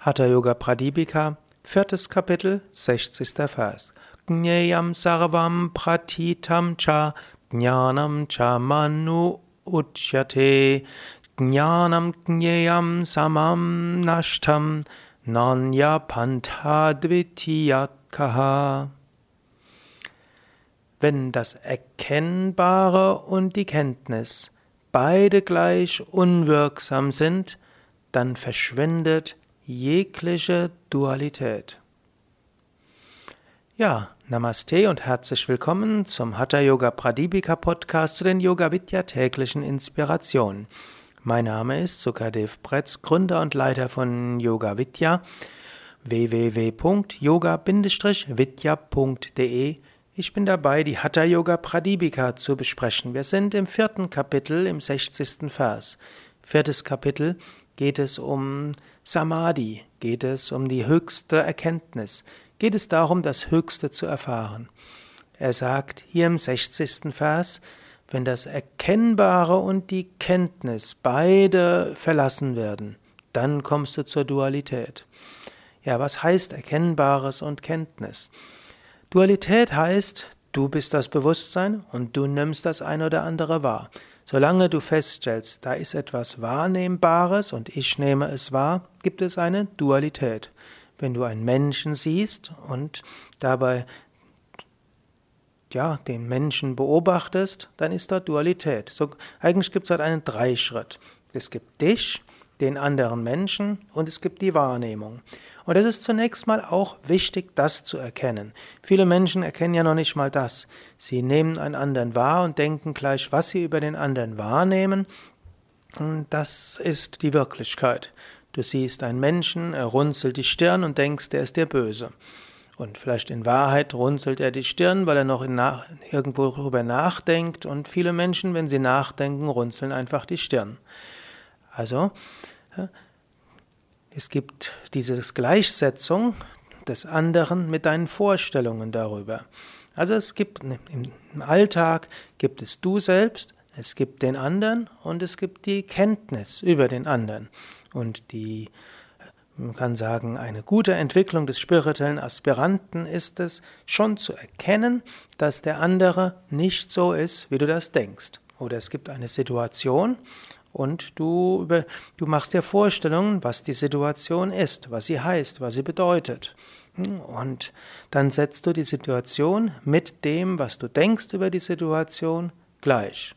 Hatha Yoga Pradipika, viertes Kapitel, 60. Vers. Jneyam sarvam pratitam cha jnanam cha manu uchyate jnanam jneyam samam nashtam nanya pantadvitiyakaha. Wenn das Erkennbare und die Kenntnis beide gleich unwirksam sind, dann verschwindet jegliche Dualität. Ja, Namaste und herzlich willkommen zum Hatha Yoga Pradipika Podcast zu den Yoga Vidya täglichen Inspirationen. Mein Name ist Sukadev Bretz, Gründer und Leiter von Yoga Vidya www.yoga-vidya.de ich bin dabei, die Hatha Yoga Pradipika zu besprechen. Wir sind im vierten Kapitel, im 60. Vers. Viertes Kapitel geht es um Samadhi, geht es um die höchste Erkenntnis, geht es darum, das Höchste zu erfahren. Er sagt hier im 60. Vers, wenn das Erkennbare und die Kenntnis beide verlassen werden, dann kommst du zur Dualität. Ja, was heißt Erkennbares und Kenntnis? Dualität heißt, du bist das Bewusstsein und du nimmst das eine oder andere wahr. Solange du feststellst, da ist etwas Wahrnehmbares und ich nehme es wahr, gibt es eine Dualität. Wenn du einen Menschen siehst und dabei ja, den Menschen beobachtest, dann ist dort Dualität. So, eigentlich gibt es dort einen Dreischritt. Es gibt dich, den anderen Menschen und es gibt die Wahrnehmung. Und es ist zunächst mal auch wichtig, das zu erkennen. Viele Menschen erkennen ja noch nicht mal das. Sie nehmen einen anderen wahr und denken gleich, was sie über den anderen wahrnehmen. Das ist die Wirklichkeit. Du siehst einen Menschen, er runzelt die Stirn und denkst, der ist dir böse. Und vielleicht in Wahrheit runzelt er die Stirn, weil er noch nach, irgendwo darüber nachdenkt. Und viele Menschen, wenn sie nachdenken, runzeln einfach die Stirn. Also, es gibt diese Gleichsetzung des anderen mit deinen Vorstellungen darüber. Also es gibt im Alltag gibt es du selbst, es gibt den anderen und es gibt die Kenntnis über den anderen. Und die, man kann sagen, eine gute Entwicklung des spirituellen Aspiranten ist es, schon zu erkennen, dass der andere nicht so ist, wie du das denkst. Oder es gibt eine Situation und du, du machst dir Vorstellungen, was die Situation ist, was sie heißt, was sie bedeutet. Und dann setzt du die Situation mit dem, was du denkst über die Situation, gleich.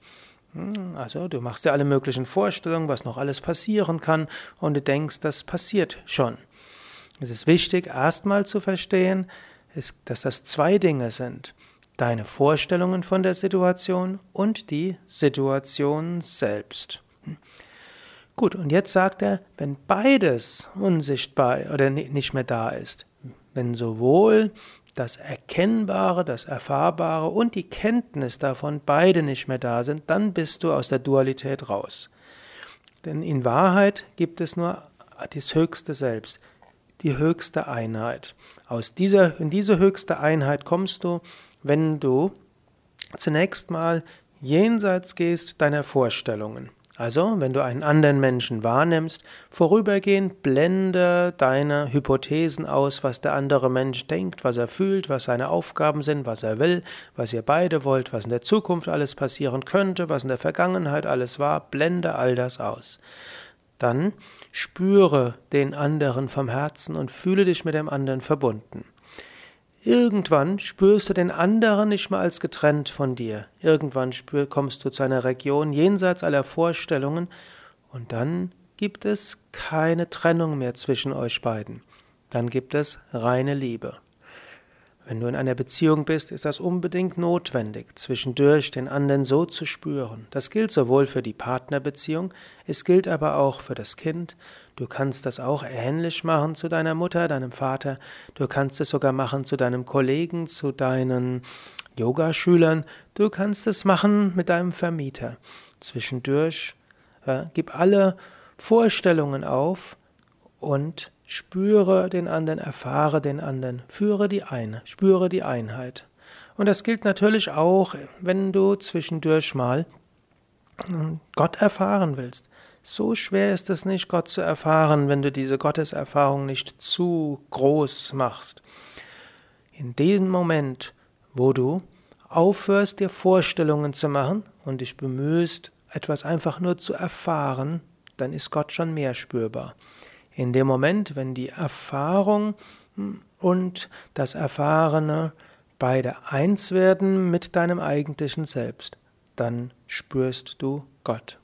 Also du machst dir alle möglichen Vorstellungen, was noch alles passieren kann, und du denkst, das passiert schon. Es ist wichtig, erstmal zu verstehen, dass das zwei Dinge sind. Deine Vorstellungen von der Situation und die Situation selbst. Gut, und jetzt sagt er, wenn beides unsichtbar oder nicht mehr da ist, wenn sowohl das Erkennbare, das Erfahrbare und die Kenntnis davon beide nicht mehr da sind, dann bist du aus der Dualität raus. Denn in Wahrheit gibt es nur das höchste Selbst, die höchste Einheit. Aus dieser, in diese höchste Einheit kommst du, wenn du zunächst mal jenseits gehst deiner Vorstellungen. Also, wenn du einen anderen Menschen wahrnimmst, vorübergehend blende deine Hypothesen aus, was der andere Mensch denkt, was er fühlt, was seine Aufgaben sind, was er will, was ihr beide wollt, was in der Zukunft alles passieren könnte, was in der Vergangenheit alles war, blende all das aus. Dann spüre den anderen vom Herzen und fühle dich mit dem anderen verbunden. Irgendwann spürst du den anderen nicht mehr als getrennt von dir. Irgendwann spür, kommst du zu einer Region jenseits aller Vorstellungen und dann gibt es keine Trennung mehr zwischen euch beiden. Dann gibt es reine Liebe. Wenn du in einer Beziehung bist, ist das unbedingt notwendig, zwischendurch den anderen so zu spüren. Das gilt sowohl für die Partnerbeziehung, es gilt aber auch für das Kind. Du kannst das auch ähnlich machen zu deiner Mutter, deinem Vater. Du kannst es sogar machen zu deinem Kollegen, zu deinen Yogaschülern. Du kannst es machen mit deinem Vermieter. Zwischendurch äh, gib alle Vorstellungen auf und Spüre den anderen, erfahre den anderen, führe die eine, spüre die Einheit. Und das gilt natürlich auch, wenn du zwischendurch mal hm, Gott erfahren willst. so schwer ist es nicht, Gott zu erfahren, wenn du diese Gotteserfahrung nicht zu groß machst. In dem Moment, wo du aufhörst, dir Vorstellungen zu machen und dich bemühst, etwas einfach nur zu erfahren, dann ist Gott schon mehr spürbar. In dem Moment, wenn die Erfahrung und das Erfahrene beide eins werden mit deinem eigentlichen Selbst, dann spürst du Gott.